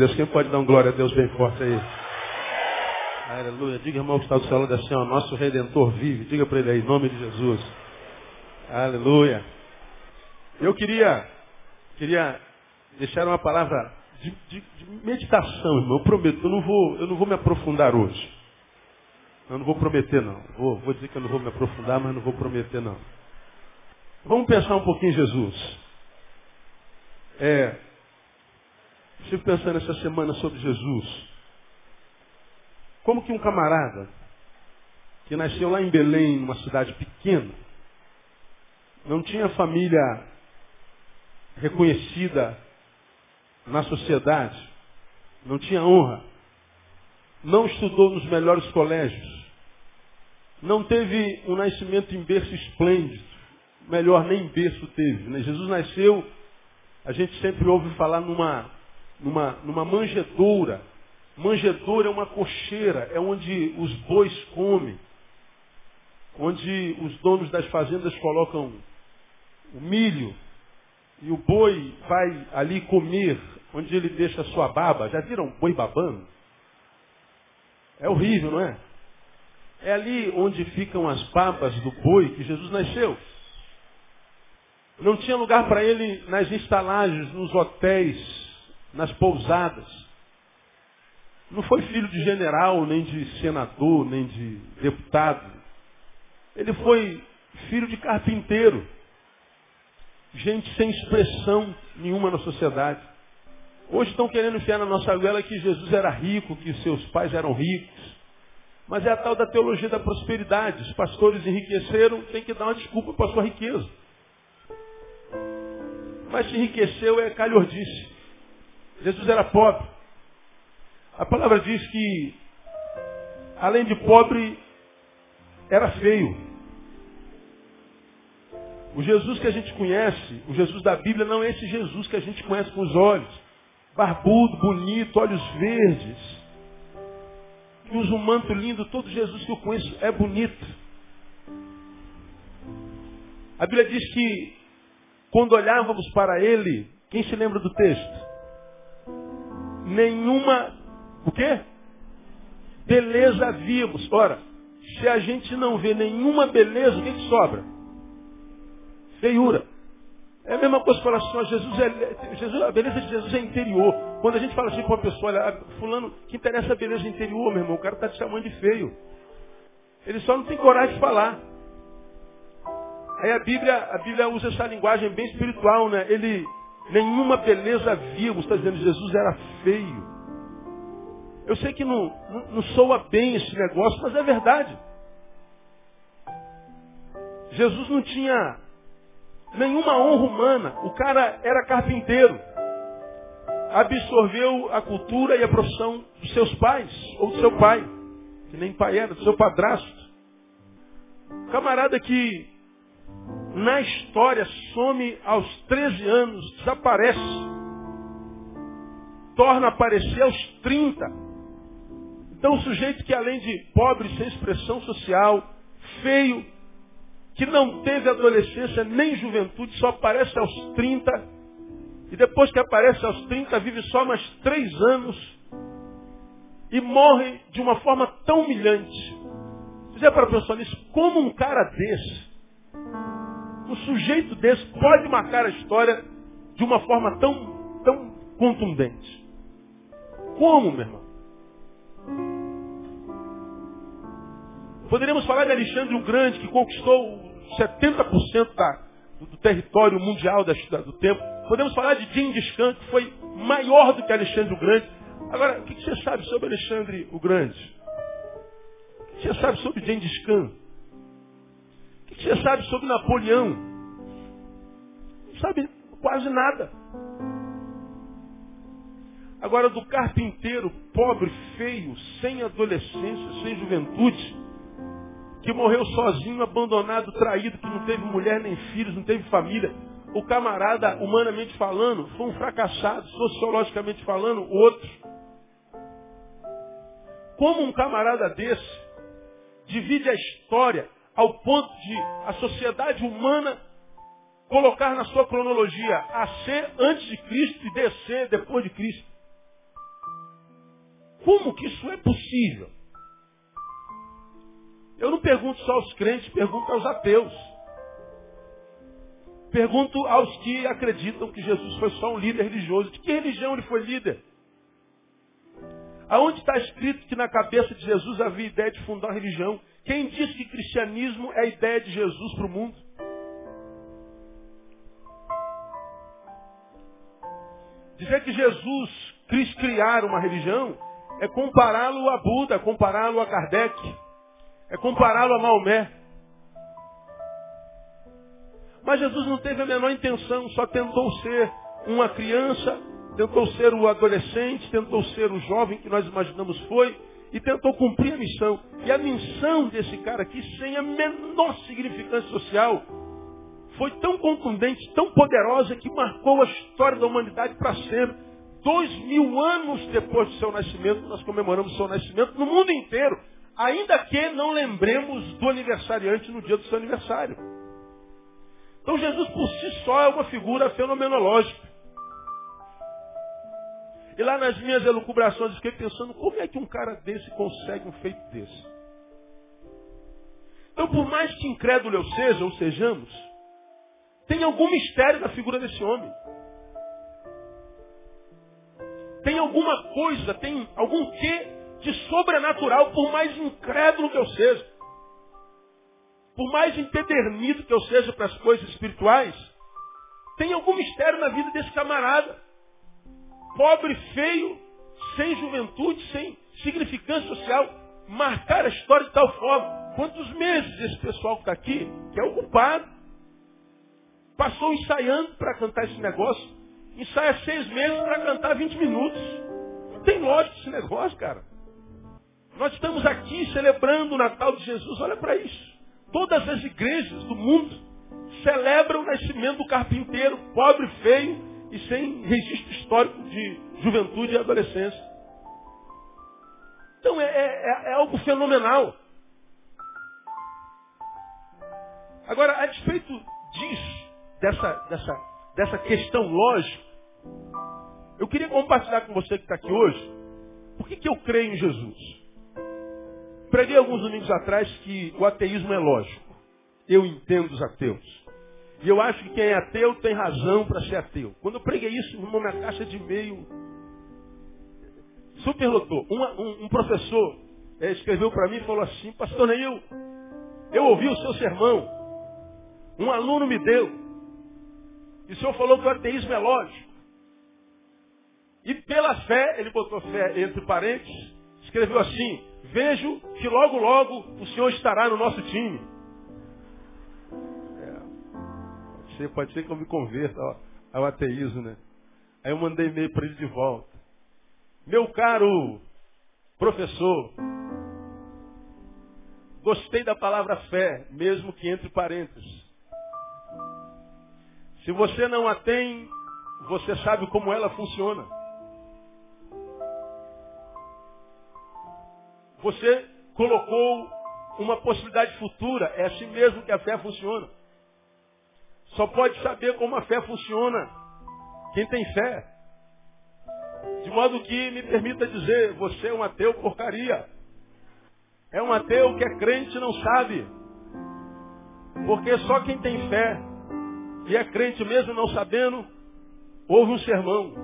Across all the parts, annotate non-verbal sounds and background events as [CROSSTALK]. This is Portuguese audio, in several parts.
Deus. Quem pode dar um glória a Deus bem forte aí? Aleluia. Diga, irmão, que está do seu lado assim, ó, nosso Redentor vive. Diga para ele aí, em nome de Jesus. Aleluia. Eu queria, queria deixar uma palavra de, de, de meditação, irmão. Eu prometo, eu não vou, eu não vou me aprofundar hoje. Eu não vou prometer, não. Vou, vou dizer que eu não vou me aprofundar, mas não vou prometer, não. Vamos pensar um pouquinho em Jesus. É, estive pensando essa semana sobre Jesus. Como que um camarada que nasceu lá em Belém, numa cidade pequena, não tinha família reconhecida na sociedade, não tinha honra, não estudou nos melhores colégios, não teve um nascimento em berço esplêndido. Melhor, nem berço teve. Né? Jesus nasceu, a gente sempre ouve falar numa, numa, numa manjedoura. Manjedoura é uma cocheira, é onde os bois comem. Onde os donos das fazendas colocam o milho e o boi vai ali comer, onde ele deixa a sua baba. Já viram boi babando? É horrível, não é? É ali onde ficam as babas do boi que Jesus nasceu. Não tinha lugar para ele nas instalagens, nos hotéis, nas pousadas. Não foi filho de general, nem de senador, nem de deputado. Ele foi filho de carpinteiro. Gente sem expressão nenhuma na sociedade. Hoje estão querendo enfiar na nossa goela que Jesus era rico, que seus pais eram ricos. Mas é a tal da teologia da prosperidade. Os pastores enriqueceram, tem que dar uma desculpa para a sua riqueza. Mas se enriqueceu é calhordice. Jesus era pobre. A palavra diz que, além de pobre, era feio. O Jesus que a gente conhece, o Jesus da Bíblia, não é esse Jesus que a gente conhece com os olhos. Barbudo, bonito, olhos verdes que usa um manto lindo, todo Jesus que eu conheço é bonito. A Bíblia diz que quando olhávamos para ele, quem se lembra do texto? Nenhuma, o quê? Beleza víamos. Ora, se a gente não vê nenhuma beleza, o que, sobra? Feiura. É a mesma coisa que falar assim, ó, Jesus é, Jesus, a beleza de Jesus é interior. Quando a gente fala assim para uma pessoa, olha, fulano, que interessa a beleza interior, meu irmão, o cara está te chamando de feio. Ele só não tem coragem de falar. Aí a Bíblia, a Bíblia usa essa linguagem bem espiritual, né? Ele, nenhuma beleza vimos, está dizendo, Jesus era feio. Eu sei que não, não, não soa bem esse negócio, mas é verdade. Jesus não tinha nenhuma honra humana. O cara era carpinteiro. Absorveu a cultura e a profissão dos seus pais, ou do seu pai, que nem pai era, do seu padrasto. Camarada que na história some aos 13 anos, desaparece. Torna a aparecer aos 30. Então o sujeito que além de pobre, sem expressão social, feio, que não teve adolescência nem juventude, só aparece aos 30, e depois que aparece aos 30, vive só mais três anos, e morre de uma forma tão humilhante. Dizer para pensar nisso, como um cara desse, um sujeito desse pode marcar a história de uma forma tão, tão contundente? Como, meu irmão? Poderíamos falar de Alexandre o Grande, que conquistou 70% da, do território mundial da, do tempo. Podemos falar de Gengis Khan, que foi maior do que Alexandre o Grande. Agora, o que você sabe sobre Alexandre o Grande? O que você sabe sobre Gengis Khan? Você sabe sobre Napoleão? Não sabe quase nada. Agora, do carpinteiro pobre, feio, sem adolescência, sem juventude, que morreu sozinho, abandonado, traído, que não teve mulher nem filhos, não teve família. O camarada, humanamente falando, foi um fracassado, sociologicamente falando, outro. Como um camarada desse divide a história ao ponto de a sociedade humana colocar na sua cronologia a ser antes de Cristo e descer depois de Cristo. Como que isso é possível? Eu não pergunto só aos crentes, pergunto aos ateus. Pergunto aos que acreditam que Jesus foi só um líder religioso. De que religião ele foi líder? Aonde está escrito que na cabeça de Jesus havia ideia de fundar uma religião? Quem diz que cristianismo é a ideia de Jesus para o mundo? Dizer que Jesus quis criar uma religião é compará-lo a Buda, é compará-lo a Kardec, é compará-lo a Maomé. Mas Jesus não teve a menor intenção, só tentou ser uma criança, tentou ser o adolescente, tentou ser o jovem que nós imaginamos foi, e tentou cumprir a missão. E a missão desse cara aqui, sem a menor significância social, foi tão contundente, tão poderosa, que marcou a história da humanidade para sempre. Dois mil anos depois do seu nascimento, nós comemoramos o seu nascimento no mundo inteiro. Ainda que não lembremos do aniversariante no dia do seu aniversário. Então Jesus por si só é uma figura fenomenológica. E lá nas minhas elucubrações fiquei pensando, como é que um cara desse consegue um feito desse? Então por mais que incrédulo eu seja, ou sejamos, tem algum mistério na figura desse homem. Tem alguma coisa, tem algum quê de sobrenatural, por mais incrédulo que eu seja. Por mais empedernido que eu seja para as coisas espirituais, tem algum mistério na vida desse camarada. Pobre, feio, sem juventude, sem significância social. Marcar a história de tal forma. Quantos meses esse pessoal que está aqui, que é ocupado, Passou ensaiando para cantar esse negócio. Ensaia seis meses para cantar 20 minutos. Não tem lógica esse negócio, cara. Nós estamos aqui celebrando o Natal de Jesus. Olha para isso. Todas as igrejas do mundo celebram o nascimento do carpinteiro, pobre, feio e sem registro histórico de juventude e adolescência. Então é, é, é algo fenomenal. Agora, a despeito disso, dessa, dessa, dessa questão lógica, eu queria compartilhar com você que está aqui hoje, por que, que eu creio em Jesus? Preguei alguns domingos atrás que o ateísmo é lógico. Eu entendo os ateus. E eu acho que quem é ateu tem razão para ser ateu. Quando eu preguei isso, uma minha caixa de e-mail superlotou. um, um, professor é, escreveu para mim e falou assim, pastor Neil, eu ouvi o seu sermão. Um aluno me deu. E o Senhor falou que o ateísmo é lógico. E pela fé, ele botou fé entre parênteses, escreveu assim, vejo que logo, logo o Senhor estará no nosso time. Pode, ser, que eu me converta ao, ao ateísmo, né? Aí eu mandei e-mail para ele de volta. Meu caro professor, gostei da palavra fé, mesmo que entre parênteses. Se você não a tem, você sabe como ela funciona. Você colocou uma possibilidade futura. É assim mesmo que a fé funciona. Só pode saber como a fé funciona quem tem fé. De modo que me permita dizer, você é um ateu porcaria. É um ateu que é crente e não sabe. Porque só quem tem fé e é crente mesmo não sabendo, ouve um sermão.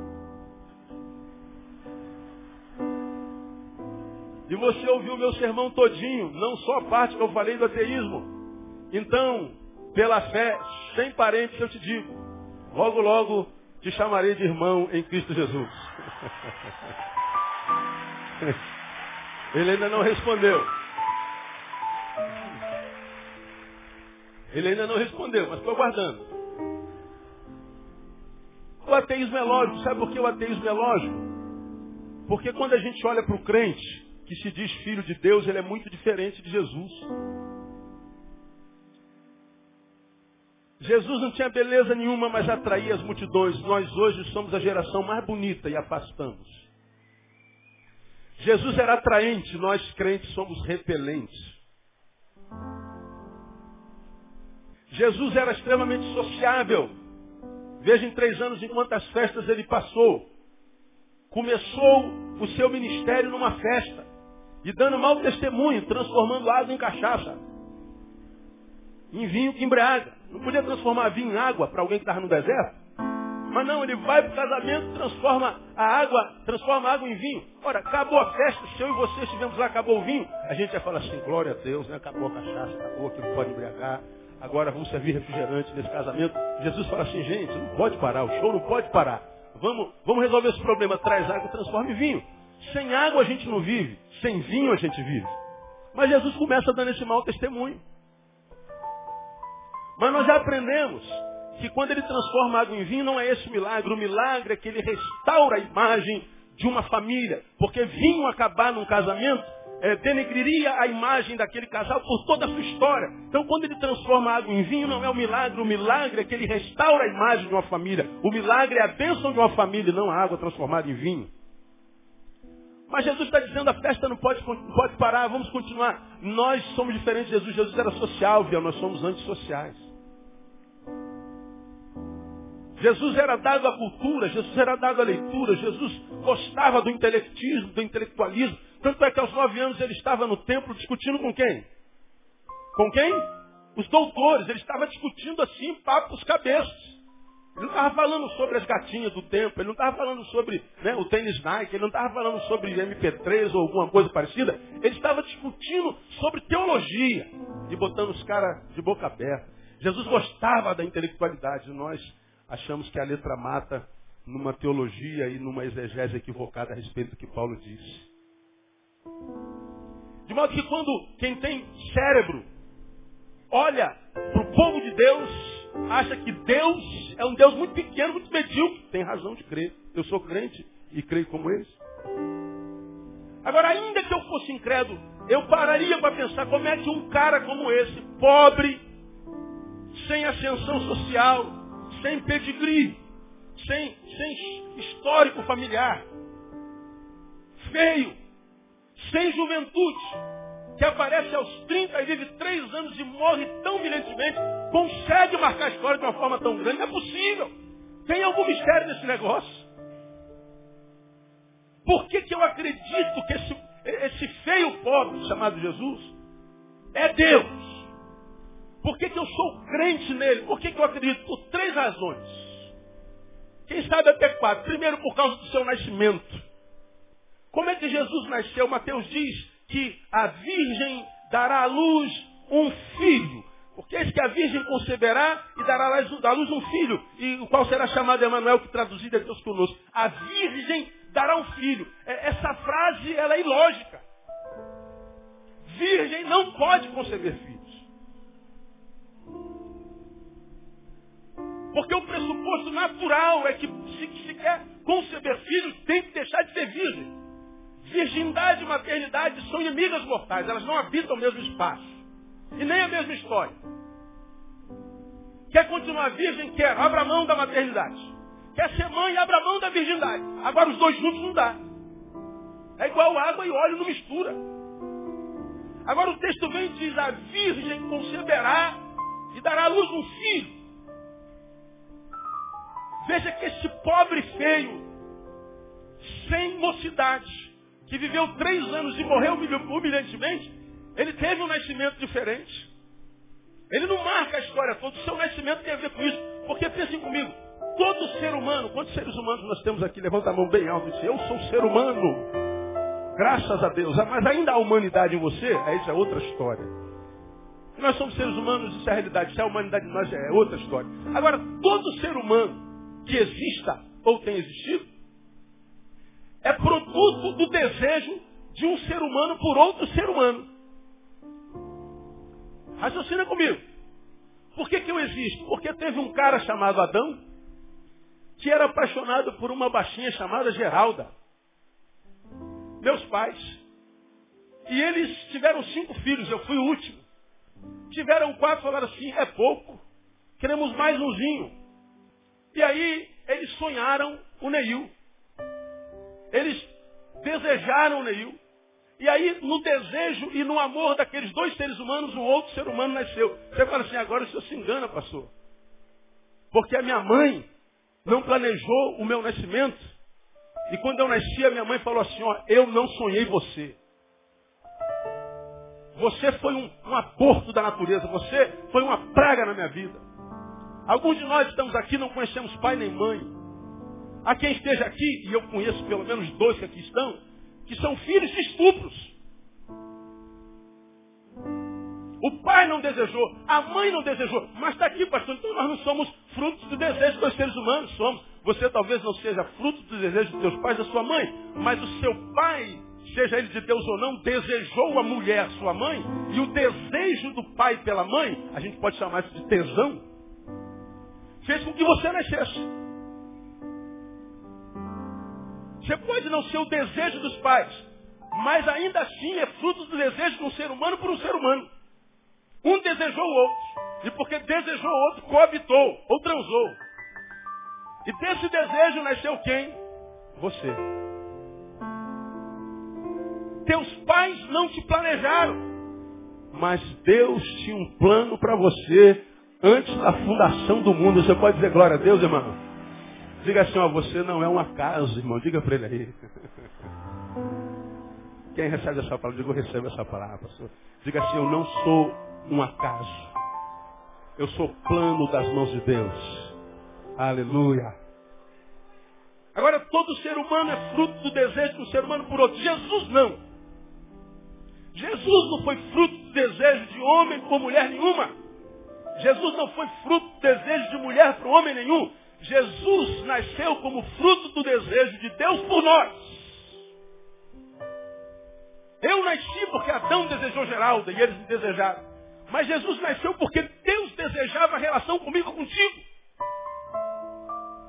E você ouviu o meu sermão todinho, não só a parte que eu falei do ateísmo. Então, pela fé, sem parentes, eu te digo, logo, logo te chamarei de irmão em Cristo Jesus. [LAUGHS] Ele ainda não respondeu. Ele ainda não respondeu, mas estou aguardando. O ateísmo é lógico. Sabe por que o ateísmo é lógico? Porque quando a gente olha para o crente, que se diz filho de Deus, ele é muito diferente de Jesus. Jesus não tinha beleza nenhuma, mas atraía as multidões. Nós hoje somos a geração mais bonita e afastamos. Jesus era atraente, nós crentes somos repelentes. Jesus era extremamente sociável, Veja em três anos em quantas festas ele passou. Começou o seu ministério numa festa e dando mau testemunho, transformando água em cachaça, em vinho que embriaga. Não podia transformar vinho em água para alguém que estava no deserto? Mas não, ele vai para o casamento, transforma a água, transforma a água em vinho. Ora, acabou a festa, se eu e você estivemos lá, acabou o vinho, a gente vai falar assim, glória a Deus, né? acabou a cachaça, acabou aquilo que pode embriagar, agora vamos servir refrigerante nesse casamento. Jesus fala assim, gente, não pode parar, o show não pode parar. Vamos, vamos resolver esse problema, traz água, transforma em vinho. Sem água a gente não vive, sem vinho a gente vive. Mas Jesus começa dando esse mau testemunho. Mas nós já aprendemos que quando ele transforma água em vinho, não é esse o milagre. O milagre é que ele restaura a imagem de uma família. Porque vinho acabar num casamento é, denegriria a imagem daquele casal por toda a sua história. Então, quando ele transforma água em vinho, não é o milagre. O milagre é que ele restaura a imagem de uma família. O milagre é a bênção de uma família, não a água transformada em vinho. Mas Jesus está dizendo, a festa não pode, não pode parar, vamos continuar. Nós somos diferentes de Jesus. Jesus era social, viu? nós somos antissociais. Jesus era dado à cultura, Jesus era dado à leitura, Jesus gostava do intelectismo, do intelectualismo. Tanto é que aos nove anos ele estava no templo discutindo com quem? Com quem? Os doutores. Ele estava discutindo assim, papos cabeças. Ele não estava falando sobre as gatinhas do templo, ele não estava falando sobre né, o tênis Nike, ele não estava falando sobre MP3 ou alguma coisa parecida. Ele estava discutindo sobre teologia e botando os caras de boca aberta. Jesus gostava da intelectualidade. Nós achamos que a letra mata numa teologia e numa exegese equivocada a respeito do que Paulo disse. De modo que quando quem tem cérebro olha para o povo de Deus, acha que Deus é um Deus muito pequeno, muito medíocre, tem razão de crer. Eu sou crente e creio como eles. Agora, ainda que eu fosse incrédulo, eu pararia para pensar como é que um cara como esse, pobre, sem ascensão social, sem pedigree, sem, sem histórico familiar, feio, sem juventude, que aparece aos 30 e vive três anos e morre tão brilhantemente, consegue marcar a história de uma forma tão grande, é possível. Tem algum mistério nesse negócio. Por que, que eu acredito que esse, esse feio pobre chamado Jesus é Deus? Por que, que eu sou crente nele? Por que, que eu acredito? Por três razões. Quem sabe até quatro. Primeiro, por causa do seu nascimento. Como é que Jesus nasceu? Mateus diz que a virgem dará à luz um filho. Porque é que a virgem conceberá e dará à luz um filho. E o qual será chamado Emanuel, que traduzido é Deus conosco. A virgem dará um filho. É, essa frase ela é ilógica. Virgem não pode conceber filho. Porque o pressuposto natural é que se, se quer conceber filhos, tem que deixar de ser virgem. Virgindade e maternidade são inimigas mortais, elas não habitam o mesmo espaço. E nem a mesma história. Quer continuar virgem? Quer. Abra mão da maternidade. Quer ser mãe? Abra mão da virgindade. Agora os dois juntos não dá. É igual água e óleo, não mistura. Agora o texto vem e diz, a virgem conceberá e dará à luz um filho. Veja que esse pobre feio, sem mocidade, que viveu três anos e morreu humilhantemente, ele teve um nascimento diferente. Ele não marca a história toda, o seu nascimento tem a ver com isso. Porque pensem comigo, todo ser humano, quantos seres humanos nós temos aqui? Levanta a mão bem alto e diz, eu sou ser humano. Graças a Deus. Mas ainda há humanidade em você? Essa é outra história. Nós somos seres humanos, isso é a realidade. Se é a humanidade em nós, é outra história. Agora, todo ser humano que exista ou tem existido, é produto do desejo de um ser humano por outro ser humano. Raciocina comigo. Por que, que eu existo? Porque teve um cara chamado Adão que era apaixonado por uma baixinha chamada Geralda. Meus pais. E eles tiveram cinco filhos, eu fui o último. Tiveram quatro, falaram assim, é pouco. Queremos mais umzinho. E aí eles sonharam o Neil. Eles desejaram o Neil. E aí, no desejo e no amor daqueles dois seres humanos, um outro ser humano nasceu. Você fala assim, agora o senhor se engana, pastor. Porque a minha mãe não planejou o meu nascimento. E quando eu nasci, a minha mãe falou assim, ó, eu não sonhei você. Você foi um, um aborto da natureza, você foi uma praga na minha vida. Alguns de nós estamos aqui não conhecemos pai nem mãe. Há quem esteja aqui, e eu conheço pelo menos dois que aqui estão, que são filhos de estupros. O pai não desejou, a mãe não desejou, mas está aqui, pastor. Então nós não somos frutos do desejo dos seres humanos, somos. Você talvez não seja fruto do desejo dos seus pais, da sua mãe, mas o seu pai, seja ele de Deus ou não, desejou a mulher, sua mãe, e o desejo do pai pela mãe, a gente pode chamar isso de tesão, fez com que você nascesse. Você pode não ser o desejo dos pais, mas ainda assim é fruto do desejo de um ser humano por um ser humano. Um desejou o outro. E porque desejou o outro, coabitou ou transou. E desse desejo nasceu quem? Você. Teus pais não te planejaram. Mas Deus tinha um plano para você antes da fundação do mundo. Você pode dizer glória a Deus, irmão? Diga assim, ó, você não é um acaso, irmão. Diga para ele aí. [LAUGHS] Quem recebe essa palavra, diga, eu recebo essa palavra, pastor. Diga assim, eu não sou um acaso. Eu sou plano das mãos de Deus. Aleluia. Agora, todo ser humano é fruto do desejo do ser humano por outro. Jesus não. Jesus não foi fruto do desejo de homem por mulher nenhuma. Jesus não foi fruto do desejo de mulher para homem nenhum. Jesus nasceu como fruto do desejo de Deus por nós. Eu nasci porque Adão desejou Geralda e eles me desejaram. Mas Jesus nasceu porque Deus desejava a relação comigo contigo.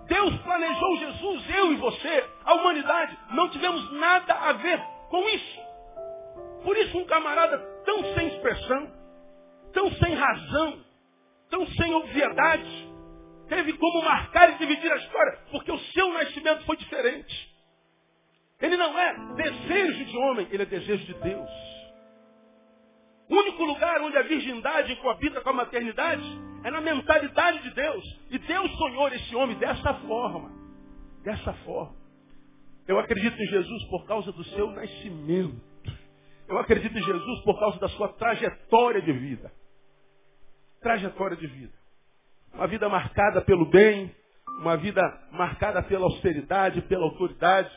Deus planejou Jesus, eu e você, a humanidade. Não tivemos nada a ver com isso. Por isso um camarada tão sem expressão, tão sem razão, tão sem obviedade, teve como marcar e dividir a história, porque o seu nascimento foi diferente. Ele não é desejo de homem, ele é desejo de Deus. O único lugar onde a virgindade coabita com a maternidade é na mentalidade de Deus. E Deus sonhou esse homem dessa forma. Dessa forma. Eu acredito em Jesus por causa do seu nascimento. Eu acredito em Jesus por causa da sua trajetória de vida. Trajetória de vida. Uma vida marcada pelo bem, uma vida marcada pela austeridade, pela autoridade,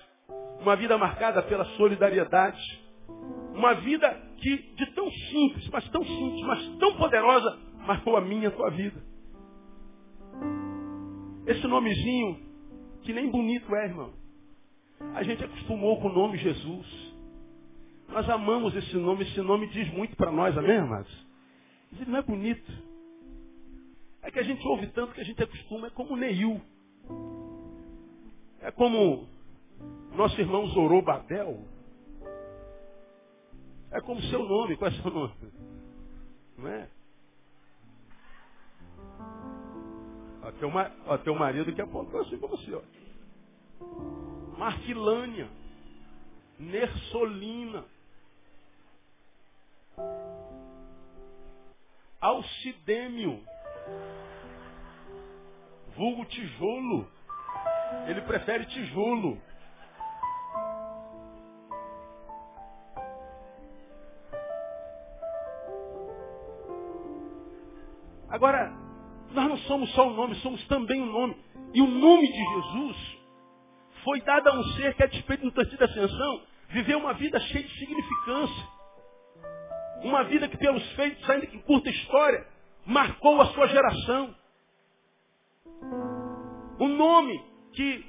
uma vida marcada pela solidariedade, uma vida que de tão simples, mas tão simples, mas tão poderosa, marcou a minha a tua vida. Esse nomezinho, que nem bonito é, irmão. A gente acostumou com o nome Jesus. Nós amamos esse nome, esse nome diz muito para nós, amém, amados? Mas ele não é bonito. É que a gente ouve tanto que a gente acostuma, é como Neil. É como nosso irmão Zorobabel. É como seu nome, qual é seu nome? Não é? Ó, teu, ó, teu marido que apontou assim para você, ó. Marquilânia. Nersolina. Alcidêmio. Vulgo tijolo. Ele prefere tijolo. Agora, nós não somos só o nome, somos também o nome. E o nome de Jesus foi dado a um ser que, a despeito do tanto de ascensão, viveu uma vida cheia de significância. Uma vida que, pelos feitos, ainda que curta história, marcou a sua geração. Um nome que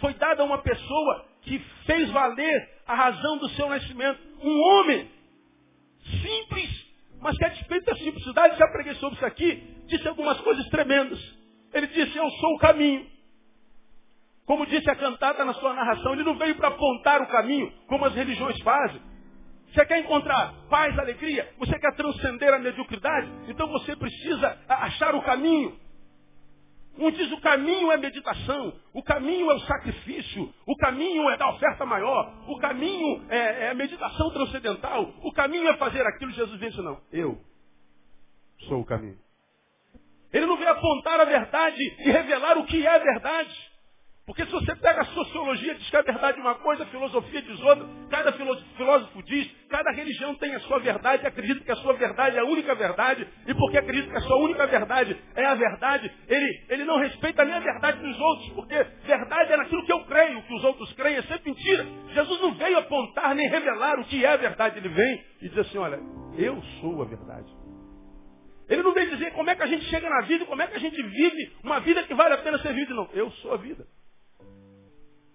foi dado a uma pessoa que fez valer a razão do seu nascimento. Um homem simples mas que a despeito da simplicidade, já preguei sobre isso aqui, disse algumas coisas tremendas. Ele disse, eu sou o caminho. Como disse a cantada na sua narração, ele não veio para apontar o caminho, como as religiões fazem. Você quer encontrar paz, alegria? Você quer transcender a mediocridade? Então você precisa achar o caminho. Um diz o caminho é meditação, o caminho é o sacrifício, o caminho é dar oferta maior, o caminho é, é meditação transcendental, o caminho é fazer aquilo. Jesus disse, não, eu sou o caminho. Ele não veio apontar a verdade e revelar o que é a verdade. Porque se você pega a sociologia, diz que a verdade é uma coisa, a filosofia diz outra, cada filósofo diz, cada religião tem a sua verdade, acredita que a sua verdade é a única verdade, e porque acredita que a sua única verdade é a verdade, ele, ele não respeita nem a verdade dos outros, porque verdade é naquilo que eu creio, o que os outros creem é sempre mentira. Jesus não veio apontar nem revelar o que é a verdade, ele vem e diz assim, olha, eu sou a verdade. Ele não vem dizer como é que a gente chega na vida, como é que a gente vive uma vida que vale a pena ser vivida, não. Eu sou a vida.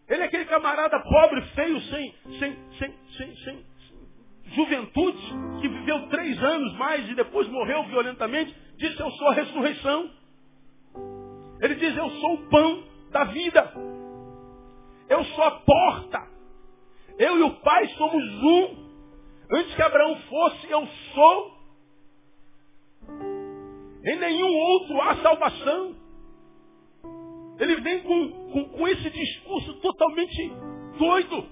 Ele é aquele camarada pobre, feio, sem, sem, sem, sem, sem juventude, que viveu três anos mais e depois morreu violentamente, disse eu sou a ressurreição. Ele diz, eu sou o pão da vida. Eu sou a porta. Eu e o Pai somos um. Antes que Abraão fosse, eu sou. Em nenhum outro há salvação. Ele vem com, com, com esse discurso totalmente doido,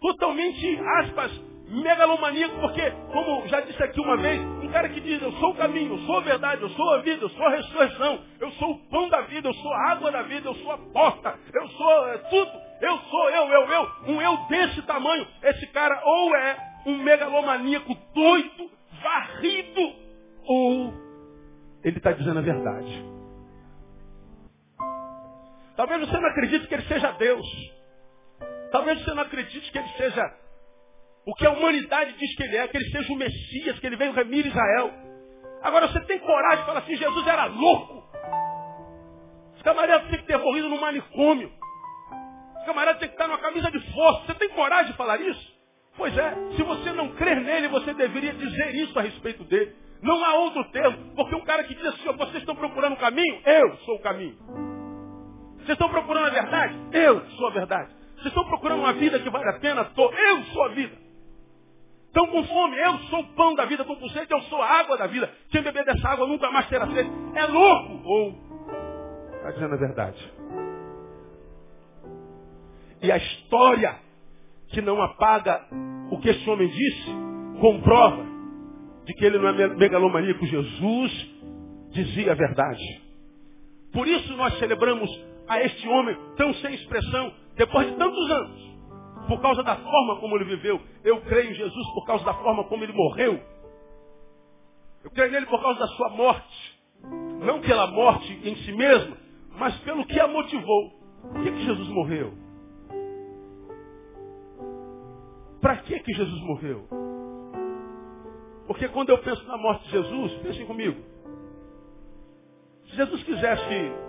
totalmente, aspas, megalomaníaco, porque, como já disse aqui uma vez, um cara que diz, eu sou o caminho, eu sou a verdade, eu sou a vida, eu sou a ressurreição, eu sou o pão da vida, eu sou a água da vida, eu sou a porta, eu sou é, tudo, eu sou eu, eu, eu, um eu desse tamanho. Esse cara ou é um megalomaníaco doido, varrido, ou ele está dizendo a verdade. Talvez você não acredite que ele seja Deus. Talvez você não acredite que ele seja o que a humanidade diz que ele é, que ele seja o Messias, que ele veio remir Israel. Agora você tem coragem de falar assim, Jesus era louco. Esse camarada tem que ter morrido no manicômio. Esse camarada tem que estar numa camisa de força. Você tem coragem de falar isso? Pois é, se você não crer nele, você deveria dizer isso a respeito dele. Não há outro termo, porque um cara que diz assim, vocês estão procurando um caminho, eu sou o caminho. Vocês estão procurando a verdade? Eu sou a verdade. Vocês estão procurando uma vida que vale a pena? Tô. Eu sou a vida. Estão com fome? Eu sou o pão da vida. Estão com sede? Eu sou a água da vida. Quem beber dessa água nunca mais terá sede. É louco! Ou está dizendo a verdade. E a história que não apaga o que esse homem disse, comprova de que ele não é megalomaníaco. Jesus dizia a verdade. Por isso nós celebramos a este homem tão sem expressão, depois de tantos anos, por causa da forma como ele viveu. Eu creio em Jesus por causa da forma como ele morreu. Eu creio nele por causa da sua morte. Não pela morte em si mesma, mas pelo que a motivou. Por que, que Jesus morreu? Para que, que Jesus morreu? Porque quando eu penso na morte de Jesus, pensem comigo. Se Jesus quisesse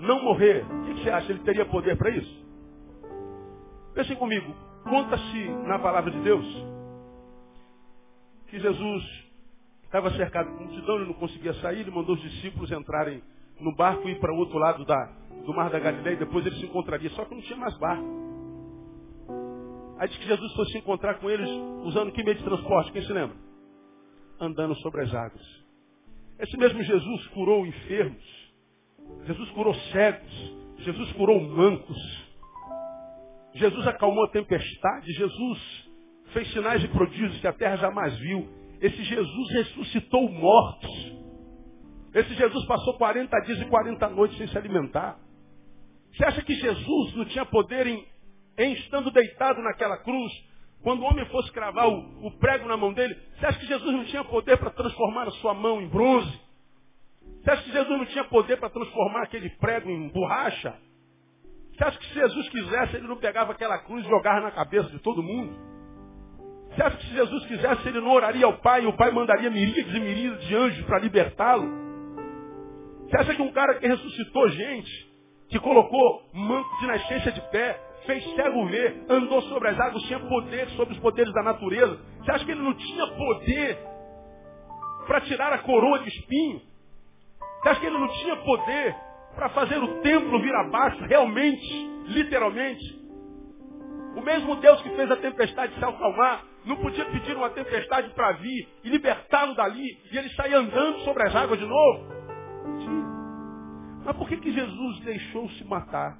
não morrer, o que você acha? Ele teria poder para isso? Pensem comigo, conta-se na palavra de Deus que Jesus estava cercado por multidão, e não conseguia sair, ele mandou os discípulos entrarem no barco e ir para o outro lado da, do mar da Galileia, e depois ele se encontraria, só que não tinha mais barco. Aí diz que Jesus foi se encontrar com eles usando que meio de transporte? Quem se lembra? Andando sobre as águas. Esse mesmo Jesus curou enfermos, Jesus curou cegos. Jesus curou mancos. Jesus acalmou a tempestade. Jesus fez sinais e prodígios que a terra jamais viu. Esse Jesus ressuscitou mortos. Esse Jesus passou 40 dias e 40 noites sem se alimentar. Você acha que Jesus não tinha poder em, em estando deitado naquela cruz, quando o homem fosse cravar o, o prego na mão dele, você acha que Jesus não tinha poder para transformar a sua mão em bronze? Você acha que Jesus não tinha poder para transformar aquele prego em borracha? Você acha que se Jesus quisesse, ele não pegava aquela cruz e jogava na cabeça de todo mundo? Você acha que se Jesus quisesse, ele não oraria ao Pai e o Pai mandaria miríades e miríades de anjos para libertá-lo? Você acha que um cara que ressuscitou gente, que colocou manco de nascença de pé, fez cego ver, andou sobre as águas, tinha poder sobre os poderes da natureza? Você acha que ele não tinha poder para tirar a coroa de espinho? Você acha que ele não tinha poder para fazer o templo vir abaixo, realmente, literalmente? O mesmo Deus que fez a tempestade se acalmar, não podia pedir uma tempestade para vir e libertá-lo dali, e ele sair andando sobre as águas de novo? Mas por que, que Jesus deixou-se matar?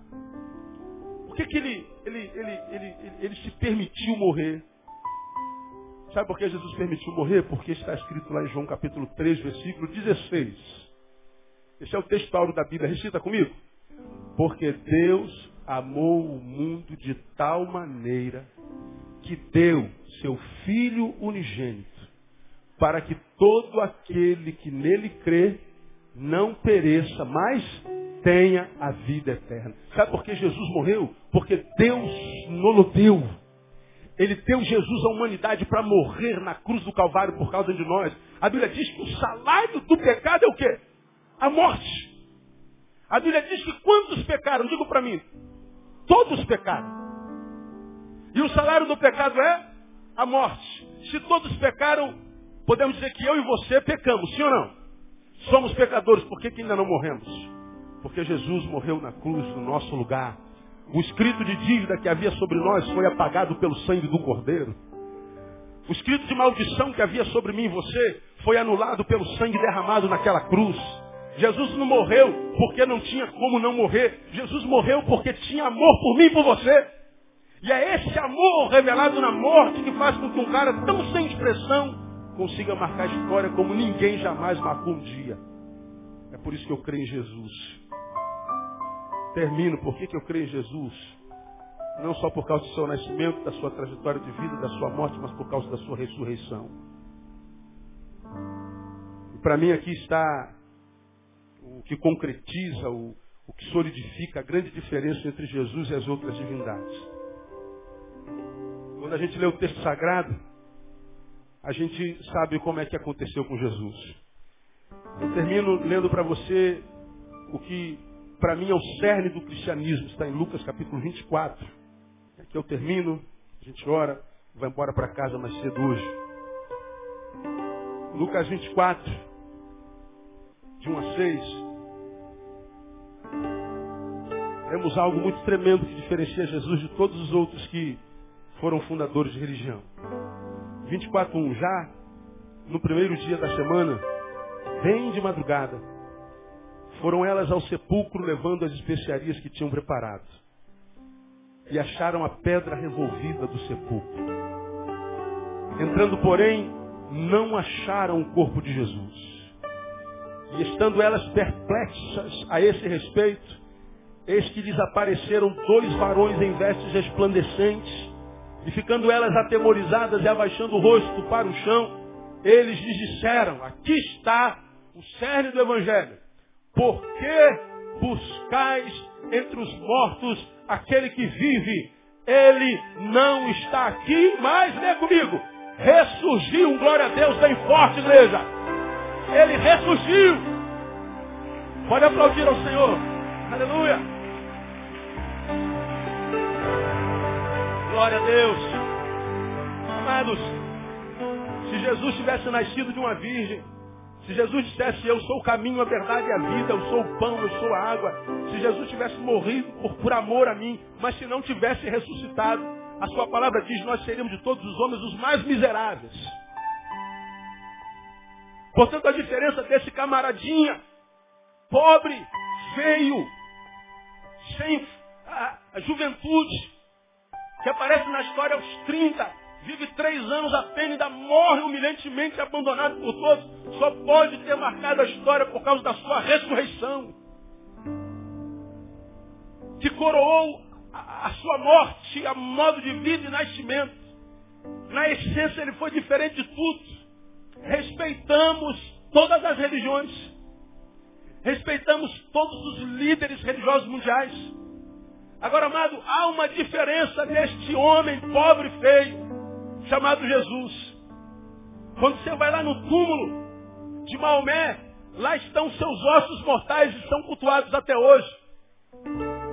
Por que, que ele, ele, ele, ele, ele se permitiu morrer? Sabe por que Jesus permitiu morrer? Porque está escrito lá em João capítulo 3, versículo 16. Esse é o texto áureo da Bíblia. Recita comigo. Porque Deus amou o mundo de tal maneira que deu seu Filho unigênito, para que todo aquele que nele crê não pereça, mas tenha a vida eterna. Sabe por que Jesus morreu? Porque Deus não deu. Ele deu Jesus à humanidade para morrer na cruz do Calvário por causa de nós. A Bíblia diz que o salário do pecado é o quê? A morte. A Bíblia diz que quantos pecaram? Digo para mim. Todos pecaram. E o salário do pecado é a morte. Se todos pecaram, podemos dizer que eu e você pecamos, sim ou não? Somos pecadores, por que, que ainda não morremos? Porque Jesus morreu na cruz no nosso lugar. O escrito de dívida que havia sobre nós foi apagado pelo sangue do Cordeiro. O escrito de maldição que havia sobre mim e você foi anulado pelo sangue derramado naquela cruz. Jesus não morreu porque não tinha como não morrer. Jesus morreu porque tinha amor por mim e por você. E é esse amor revelado na morte que faz com que um cara tão sem expressão consiga marcar a história como ninguém jamais marcou um dia. É por isso que eu creio em Jesus. Termino. Por que, que eu creio em Jesus? Não só por causa do seu nascimento, da sua trajetória de vida, da sua morte, mas por causa da sua ressurreição. E para mim aqui está o que concretiza, o, o que solidifica a grande diferença entre Jesus e as outras divindades. Quando a gente lê o texto sagrado, a gente sabe como é que aconteceu com Jesus. Eu termino lendo para você o que para mim é o cerne do cristianismo, está em Lucas capítulo 24. Aqui eu termino, a gente ora, vai embora para casa mais cedo hoje. Lucas 24, de 1 a 6. Temos algo muito tremendo que diferencia Jesus de todos os outros que foram fundadores de religião. 24.1 já, no primeiro dia da semana, bem de madrugada, foram elas ao sepulcro levando as especiarias que tinham preparado. E acharam a pedra revolvida do sepulcro. Entrando, porém, não acharam o corpo de Jesus. E estando elas perplexas a esse respeito, eis que lhes apareceram dois varões em vestes resplandecentes, e ficando elas atemorizadas e abaixando o rosto para o chão, eles lhes disseram, aqui está o cerne do Evangelho. Por que buscais entre os mortos aquele que vive? Ele não está aqui, mas lê comigo. Ressurgiu, glória a Deus, bem forte, igreja. Ele ressurgiu. Pode aplaudir ao Senhor. Aleluia. Glória a Deus. Amados, se Jesus tivesse nascido de uma virgem, se Jesus dissesse, eu sou o caminho, a verdade e a vida, eu sou o pão, eu sou a água, se Jesus tivesse morrido por, por amor a mim, mas se não tivesse ressuscitado, a sua palavra diz, nós seríamos de todos os homens os mais miseráveis. Portanto, a diferença desse camaradinha, pobre, feio, sem a, juventude, que aparece na história aos 30, vive três anos apenas ainda morre humilhantemente abandonado por todos, só pode ter marcado a história por causa da sua ressurreição. Que coroou a, a sua morte a modo de vida e nascimento. Na essência ele foi diferente de tudo. Respeitamos todas as religiões. Respeitamos todos os líderes religiosos mundiais. Agora, amado, há uma diferença neste homem pobre e feio, chamado Jesus. Quando você vai lá no túmulo de Maomé, lá estão seus ossos mortais e são cultuados até hoje.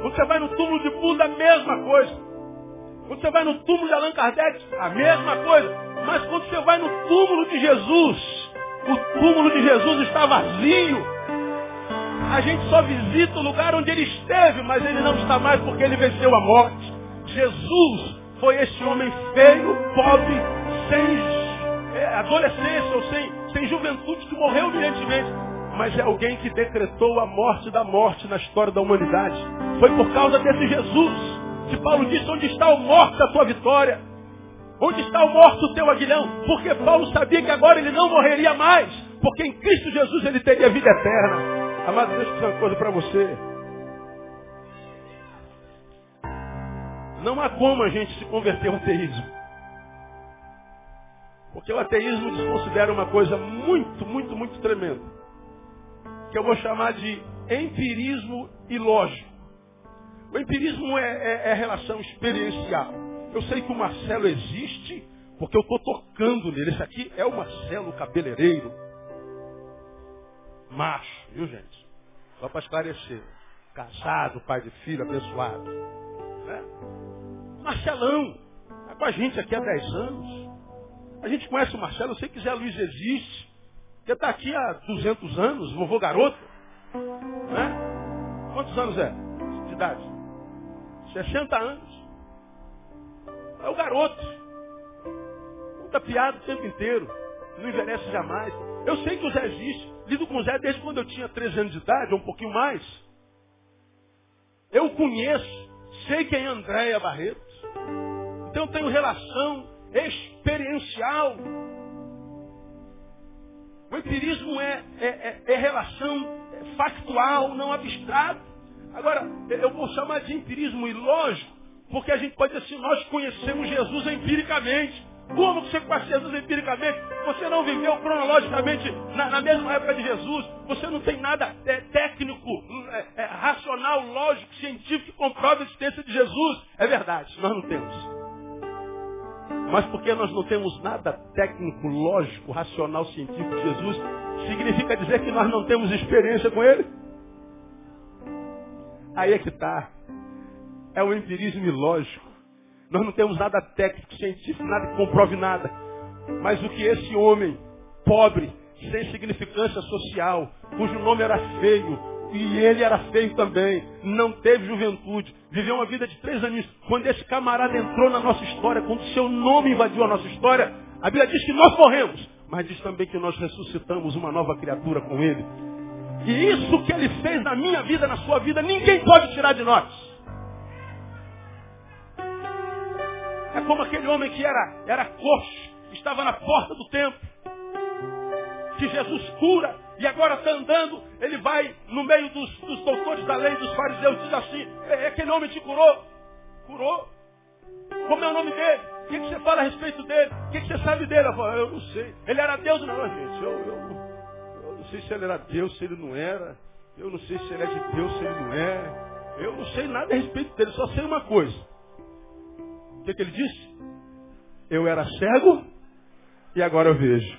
Quando você vai no túmulo de Buda, a mesma coisa. Quando você vai no túmulo de Allan Kardec, a mesma coisa. Mas quando você vai no túmulo de Jesus, o túmulo de Jesus está vazio. A gente só visita o lugar onde ele esteve, mas ele não está mais porque ele venceu a morte. Jesus foi esse homem feio, pobre, sem é, adolescência ou sem, sem juventude, que morreu brilhantemente. Mas é alguém que decretou a morte da morte na história da humanidade. Foi por causa desse Jesus que Paulo disse, onde está o morto da tua vitória? Onde está o morto o teu aguilhão? Porque Paulo sabia que agora ele não morreria mais. Porque em Cristo Jesus ele teria vida eterna. Amado, deixa eu dizer uma coisa para você. Não há como a gente se converter ao ateísmo. Porque o ateísmo desconsidera uma coisa muito, muito, muito tremenda. Que eu vou chamar de empirismo ilógico. O empirismo é, é, é relação experiencial. Eu sei que o Marcelo existe porque eu estou tocando nele. Esse aqui é o Marcelo cabeleireiro. Macho, viu gente? Só para esclarecer. Casado, pai de filho, abençoado. Né? Marcelão, está com a gente aqui há 10 anos. A gente conhece o Marcelo, eu sei que Zé Luiz existe. Ele está aqui há 200 anos, vovô garoto. Né? Quantos anos é de idade? 60 anos. É o garoto. Conta piada o tempo inteiro. Não envelhece jamais. Eu sei que o Zé existe. Lido com Zé desde quando eu tinha 13 anos de idade, ou um pouquinho mais. Eu conheço. Sei quem é Andréia Barretos. Então eu tenho relação experiencial. O empirismo é, é, é, é relação factual, não abstrato. Agora, eu vou chamar de empirismo ilógico, porque a gente pode dizer assim, nós conhecemos Jesus empiricamente. Como você conhece Jesus empiricamente? Você não viveu cronologicamente na, na mesma época de Jesus. Você não tem nada é, técnico, é, é, racional, lógico, científico que comprove a existência de Jesus. É verdade, nós não temos. Mas porque nós não temos nada técnico, lógico, racional, científico de Jesus, significa dizer que nós não temos experiência com Ele? Aí é que está. É o empirismo ilógico. Nós não temos nada técnico, científico, nada que comprove nada. Mas o que esse homem, pobre, sem significância social, cujo nome era feio, e ele era feio também, não teve juventude, viveu uma vida de três anos. Quando esse camarada entrou na nossa história, quando seu nome invadiu a nossa história, a Bíblia diz que nós morremos, mas diz também que nós ressuscitamos uma nova criatura com ele. E isso que ele fez na minha vida, na sua vida, ninguém pode tirar de nós. É como aquele homem que era, era coxo, estava na porta do templo. Que Jesus cura e agora está andando, ele vai no meio dos, dos doutores da lei, dos fariseus, diz assim, é, é, aquele homem te curou? Curou? Como é o nome dele? O que, que você fala a respeito dele? O que, que você sabe dele? Eu, falo, eu não sei. Ele era Deus? Não. Eu, eu, eu não sei se ele era Deus, se ele não era. Eu não sei se ele é de Deus, se ele não é. Eu não sei nada a respeito dele, só sei uma coisa que, que ele disse? Eu era cego e agora eu vejo.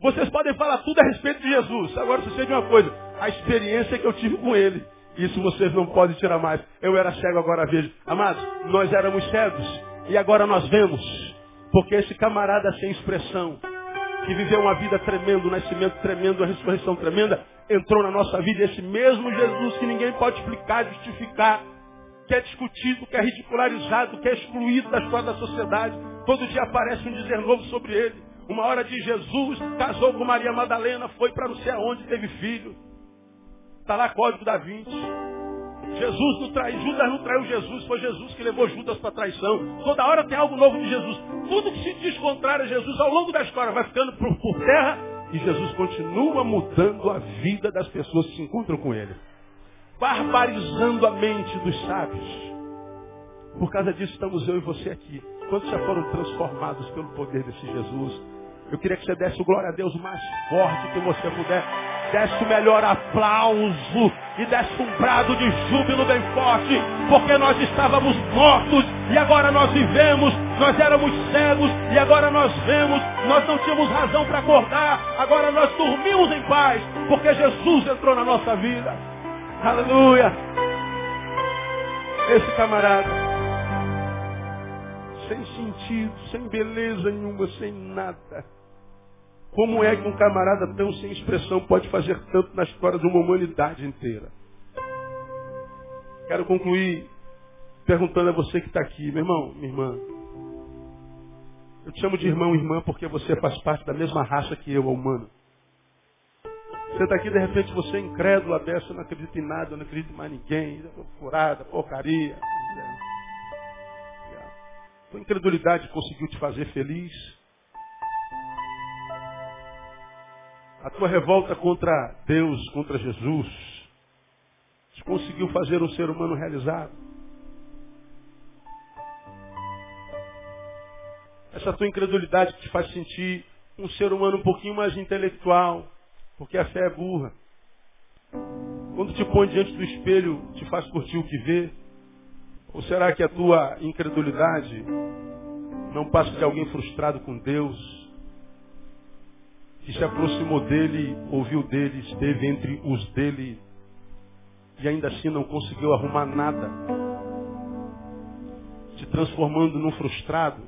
Vocês podem falar tudo a respeito de Jesus. Agora você de uma coisa. A experiência que eu tive com ele. Isso vocês não podem tirar mais. Eu era cego, agora vejo. Amados, nós éramos cegos e agora nós vemos. Porque esse camarada sem expressão, que viveu uma vida tremenda, um nascimento tremendo, uma ressurreição tremenda, entrou na nossa vida. Esse mesmo Jesus que ninguém pode explicar, justificar, que é discutido, que é ridicularizado, que é excluído da história da sociedade. Todo dia aparece um dizer novo sobre ele. Uma hora de Jesus, casou com Maria Madalena, foi para não sei aonde, teve filho. Está lá código da 20. Jesus não traiu, Judas não traiu Jesus, foi Jesus que levou Judas para traição. Toda hora tem algo novo de Jesus. Tudo que se diz contrário a Jesus ao longo da história vai ficando por, por terra e Jesus continua mudando a vida das pessoas que se encontram com ele barbarizando a mente dos sábios. Por causa disso estamos eu e você aqui. Quantos já foram transformados pelo poder desse Jesus? Eu queria que você desse o glória a Deus mais forte que você puder. Desse o melhor aplauso e desse um brado de júbilo bem forte, porque nós estávamos mortos e agora nós vivemos, nós éramos cegos e agora nós vemos, nós não tínhamos razão para acordar, agora nós dormimos em paz, porque Jesus entrou na nossa vida. Aleluia. Esse camarada, sem sentido, sem beleza nenhuma, sem nada. Como é que um camarada tão sem expressão pode fazer tanto na história de uma humanidade inteira? Quero concluir perguntando a você que está aqui, meu irmão, minha irmã. Eu te chamo de irmão e irmã porque você faz parte da mesma raça que eu, a humana. Você está aqui, de repente, você é incrédulo, dessa, não acredita em nada, não acredita em mais ninguém, furada, porcaria. Tua incredulidade conseguiu te fazer feliz. A tua revolta contra Deus, contra Jesus, te conseguiu fazer um ser humano realizado. Essa tua incredulidade que te faz sentir um ser humano um pouquinho mais intelectual, porque a fé é burra. Quando te põe diante do espelho, te faz curtir o que vê? Ou será que a tua incredulidade não passa de alguém frustrado com Deus, que se aproximou dele, ouviu dele, esteve entre os dele e ainda assim não conseguiu arrumar nada, se transformando num frustrado?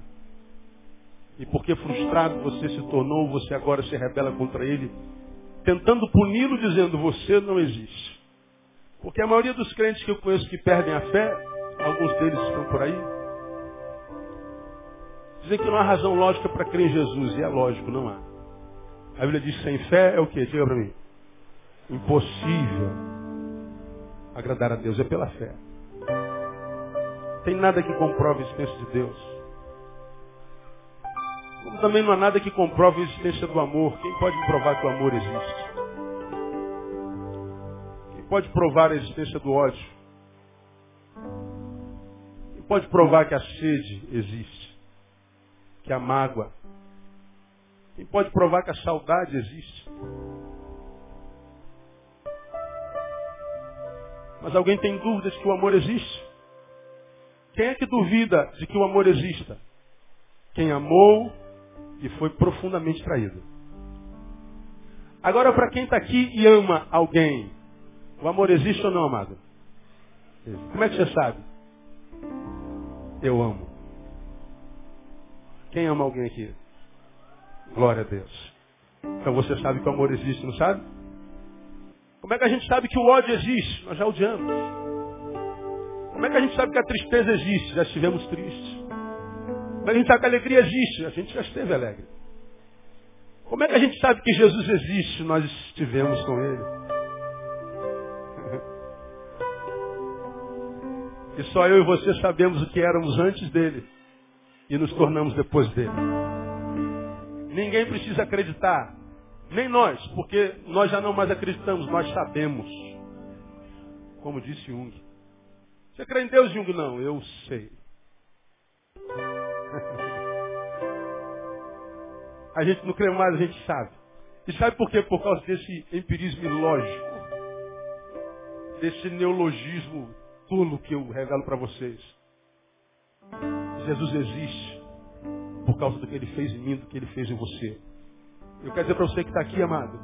E porque frustrado você se tornou, você agora se rebela contra ele, tentando puni-lo, dizendo: Você não existe. Porque a maioria dos crentes que eu conheço que perdem a fé, alguns deles estão por aí, dizem que não há razão lógica para crer em Jesus. E é lógico, não há. A Bíblia diz que sem fé é o quê? Diga para mim. Impossível agradar a Deus. É pela fé. Tem nada que comprove a existência de Deus. Como também não há nada que comprove a existência do amor. Quem pode provar que o amor existe? Quem pode provar a existência do ódio? Quem pode provar que a sede existe? Que a mágoa? Quem pode provar que a saudade existe? Mas alguém tem dúvidas que o amor existe? Quem é que duvida de que o amor exista? Quem amou e foi profundamente traído. Agora, para quem está aqui e ama alguém, o amor existe ou não, amado? Como é que você sabe? Eu amo. Quem ama alguém aqui? Glória a Deus. Então você sabe que o amor existe, não sabe? Como é que a gente sabe que o ódio existe? Nós já odiamos. Como é que a gente sabe que a tristeza existe? Já estivemos tristes. Que a gente sabe que a alegria existe? A gente já esteve alegre. Como é que a gente sabe que Jesus existe? Nós estivemos com Ele. [LAUGHS] E só eu e você sabemos o que éramos antes dele e nos tornamos depois dele. Ninguém precisa acreditar, nem nós, porque nós já não mais acreditamos, nós sabemos. Como disse Jung. Você crê em Deus, Jung? Não, eu sei. A gente não crê mais, a gente sabe. E sabe por quê? Por causa desse empirismo ilógico. Desse neologismo tulo que eu revelo para vocês. Jesus existe por causa do que ele fez em mim, do que ele fez em você. Eu quero dizer para você que está aqui, amado.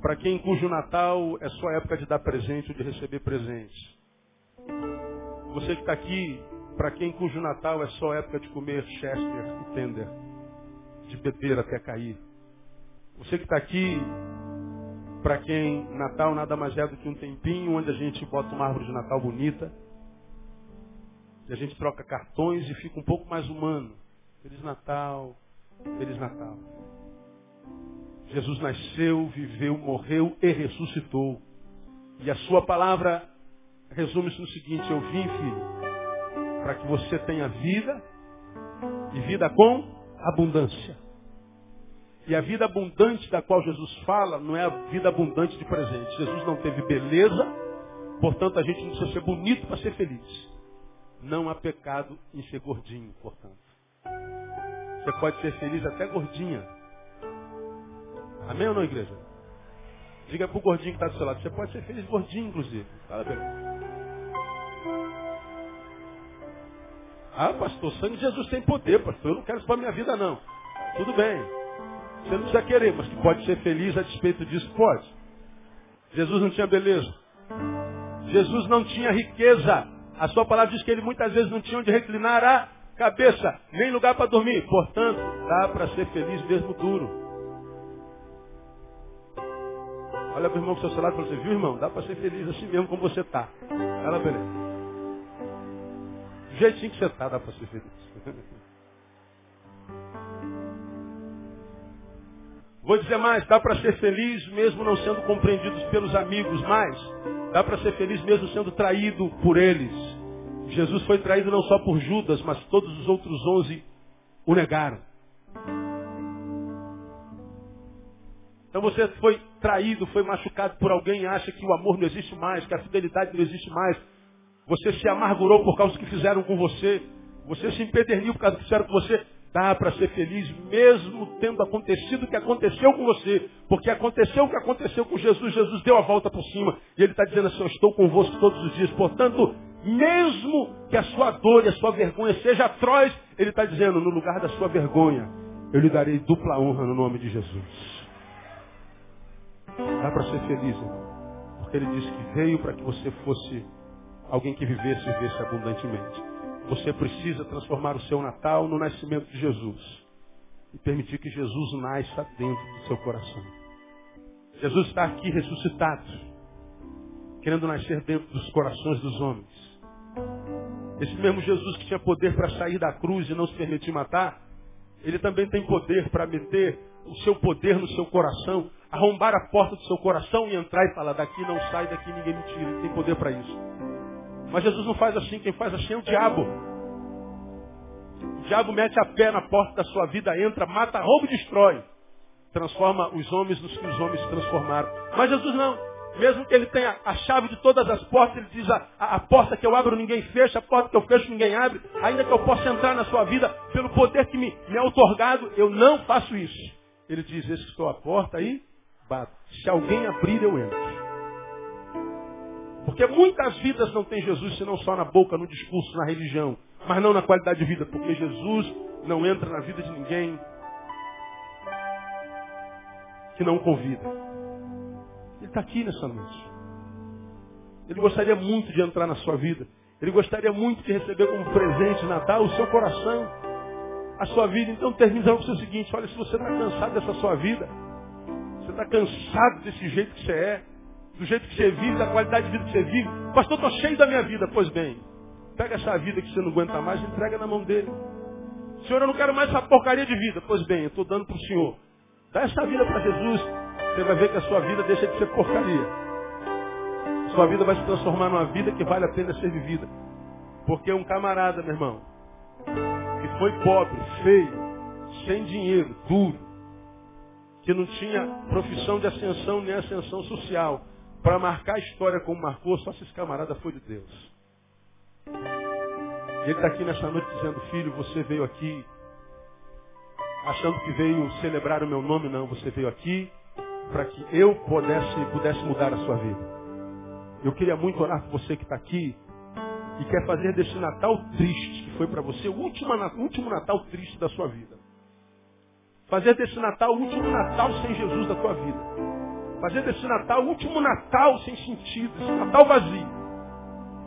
Para quem cujo Natal é só época de dar presente ou de receber presentes. Você que está aqui para quem cujo Natal é só época de comer Chester e Tender, de beber até cair. Você que está aqui, para quem Natal nada mais é do que um tempinho onde a gente bota uma árvore de Natal bonita, e a gente troca cartões e fica um pouco mais humano. Feliz Natal, Feliz Natal. Jesus nasceu, viveu, morreu e ressuscitou. E a sua palavra resume-se no seguinte: Eu vim, filho, para que você tenha vida e vida com abundância. E a vida abundante da qual Jesus fala não é a vida abundante de presente. Jesus não teve beleza, portanto a gente não precisa ser bonito para ser feliz. Não há pecado em ser gordinho, portanto. Você pode ser feliz até gordinha. Amém ou não, igreja? Diga para o gordinho que está do seu lado. Você pode ser feliz gordinho, inclusive. Fala. Ah, pastor, o sangue de Jesus tem poder, pastor. Eu não quero isso para minha vida, não. Tudo bem. Você não precisa querer, mas que pode ser feliz a despeito disso, pode. Jesus não tinha beleza. Jesus não tinha riqueza. A sua palavra diz que ele muitas vezes não tinha onde reclinar a cabeça, nem lugar para dormir. Portanto, dá para ser feliz mesmo duro. Olha para o irmão que seu celular e fala assim, viu irmão? Dá para ser feliz assim mesmo como você está. Fala beleza jeitinho que você está, dá para ser feliz. Vou dizer mais, dá para ser feliz mesmo não sendo compreendidos pelos amigos, mas dá para ser feliz mesmo sendo traído por eles. Jesus foi traído não só por Judas, mas todos os outros onze o negaram. Então você foi traído, foi machucado por alguém, acha que o amor não existe mais, que a fidelidade não existe mais. Você se amargurou por causa do que fizeram com você. Você se empederniu por causa que fizeram com você. Dá para ser feliz mesmo tendo acontecido o que aconteceu com você. Porque aconteceu o que aconteceu com Jesus. Jesus deu a volta por cima. E ele está dizendo assim, eu estou convosco todos os dias. Portanto, mesmo que a sua dor e a sua vergonha seja atroz, ele está dizendo, no lugar da sua vergonha, eu lhe darei dupla honra no nome de Jesus. Dá para ser feliz, irmão. Porque ele disse que veio para que você fosse alguém que vivesse e vivesse abundantemente. Você precisa transformar o seu Natal no nascimento de Jesus. E permitir que Jesus nasça dentro do seu coração. Jesus está aqui ressuscitado. Querendo nascer dentro dos corações dos homens. Esse mesmo Jesus que tinha poder para sair da cruz e não se permitir matar, ele também tem poder para meter o seu poder no seu coração, arrombar a porta do seu coração e entrar e falar, daqui não sai, daqui ninguém me tira. Ele tem poder para isso. Mas Jesus não faz assim, quem faz assim é o diabo. O diabo mete a pé na porta da sua vida, entra, mata, rouba e destrói. Transforma os homens nos que os homens transformaram. Mas Jesus não. Mesmo que ele tenha a chave de todas as portas, ele diz, a, a, a, porta que eu abro ninguém fecha, a porta que eu fecho ninguém abre, ainda que eu possa entrar na sua vida pelo poder que me, me é otorgado, eu não faço isso. Ele diz, esse que estou à porta aí, bato. Se alguém abrir, eu entro. Porque muitas vidas não têm Jesus senão só na boca, no discurso, na religião, mas não na qualidade de vida, porque Jesus não entra na vida de ninguém que não convida. Ele está aqui nessa noite. Ele gostaria muito de entrar na sua vida. Ele gostaria muito de receber como presente Natal o seu coração, a sua vida. Então termina com o seguinte, olha, se você está cansado dessa sua vida, você está cansado desse jeito que você é, do jeito que você vive, da qualidade de vida que você vive, pastor, estou cheio da minha vida. Pois bem, pega essa vida que você não aguenta mais e entrega na mão dele. Senhor, eu não quero mais essa porcaria de vida. Pois bem, eu estou dando para o Senhor. Dá essa vida para Jesus você vai ver que a sua vida deixa de ser porcaria. Sua vida vai se transformar numa vida que vale a pena ser vivida. Porque um camarada, meu irmão, que foi pobre, feio, sem dinheiro, duro, que não tinha profissão de ascensão nem ascensão social, para marcar a história como marcou, só se esse camarada foi de Deus. Ele está aqui nessa noite dizendo, filho, você veio aqui achando que veio celebrar o meu nome, não, você veio aqui para que eu pudesse, pudesse mudar a sua vida. Eu queria muito orar por você que está aqui e quer fazer desse Natal triste, que foi para você o último, último Natal triste da sua vida. Fazer desse Natal o último Natal sem Jesus da tua vida. Fazer desse Natal o último Natal sem sentido, esse Natal vazio.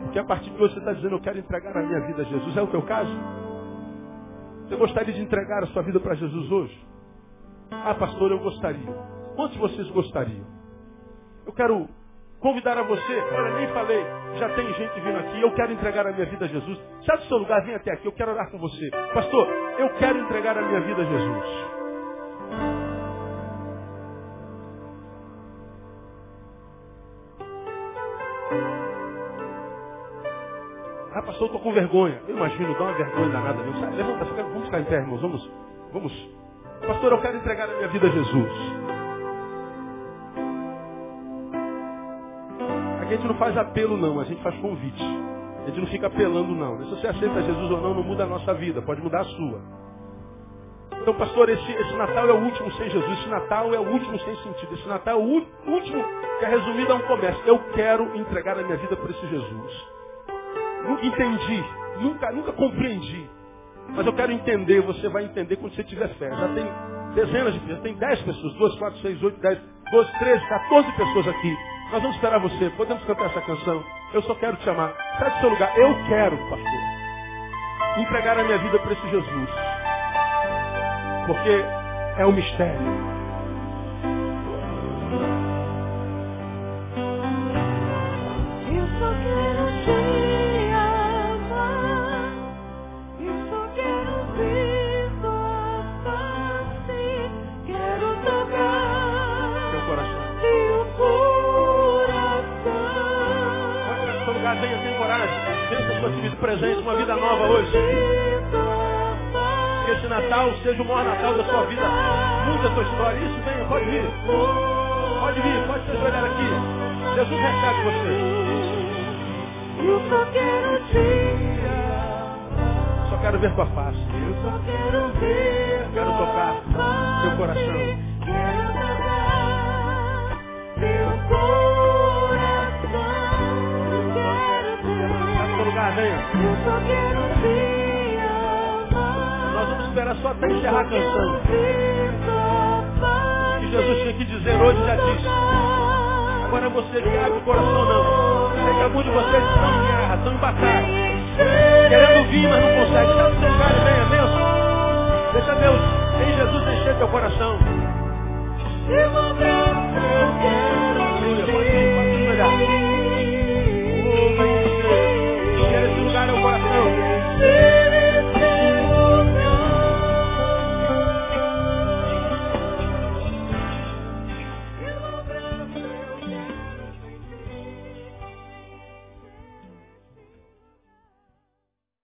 Porque a partir de hoje você está dizendo, eu quero entregar a minha vida a Jesus. É o teu caso? Você gostaria de entregar a sua vida para Jesus hoje? Ah, pastor, eu gostaria. Quantos vocês gostariam? Eu quero convidar a você, olha, nem falei, já tem gente vindo aqui, eu quero entregar a minha vida a Jesus. Sai do seu lugar, vem até aqui, eu quero orar com você. Pastor, eu quero entregar a minha vida a Jesus. Pastor, estou com vergonha. Eu imagino, dá uma vergonha danada. Não. Sai, levanta, vamos ficar em pé, irmãos. Vamos, vamos. Pastor, eu quero entregar a minha vida a Jesus. a gente não faz apelo não, a gente faz convite. A gente não fica apelando não. Se você aceita Jesus ou não, não muda a nossa vida, pode mudar a sua. Então, pastor, esse, esse Natal é o último sem Jesus, esse Natal é o último sem sentido, esse Natal é o último que é resumido a um comércio. Eu quero entregar a minha vida por esse Jesus. Nunca entendi, nunca, nunca compreendi. Mas eu quero entender, você vai entender quando você tiver fé. Já tem dezenas de pessoas, tem dez pessoas, duas, quatro, seis, oito, dez, doze, treze, quatorze pessoas aqui nós vamos esperar você. Podemos cantar essa canção. Eu só quero te amar. Sai do seu lugar. Eu quero, pastor, entregar a minha vida para esse Jesus. Porque é um mistério. Hoje. Que esse Natal seja o maior Natal da sua vida. Muda a sua história. Isso, venha, pode vir. Pode vir, pode se olhar aqui. Jesus recebe você. Eu só quero te Só quero ver tua face. Eu só quero ver Quero tocar teu coração. Quero tocar teu coração. Eu quero Sai era só até encerrar cantando. E Jesus tinha que dizer hoje já disse. Agora você que abre o coração não. Tem algum de vocês que estão em guerra, estão em batalha. Querendo vir, mas não consegue. Sabe seu cara, venha, Deus. Deixa Deus, em Jesus encher teu coração. Quero coração.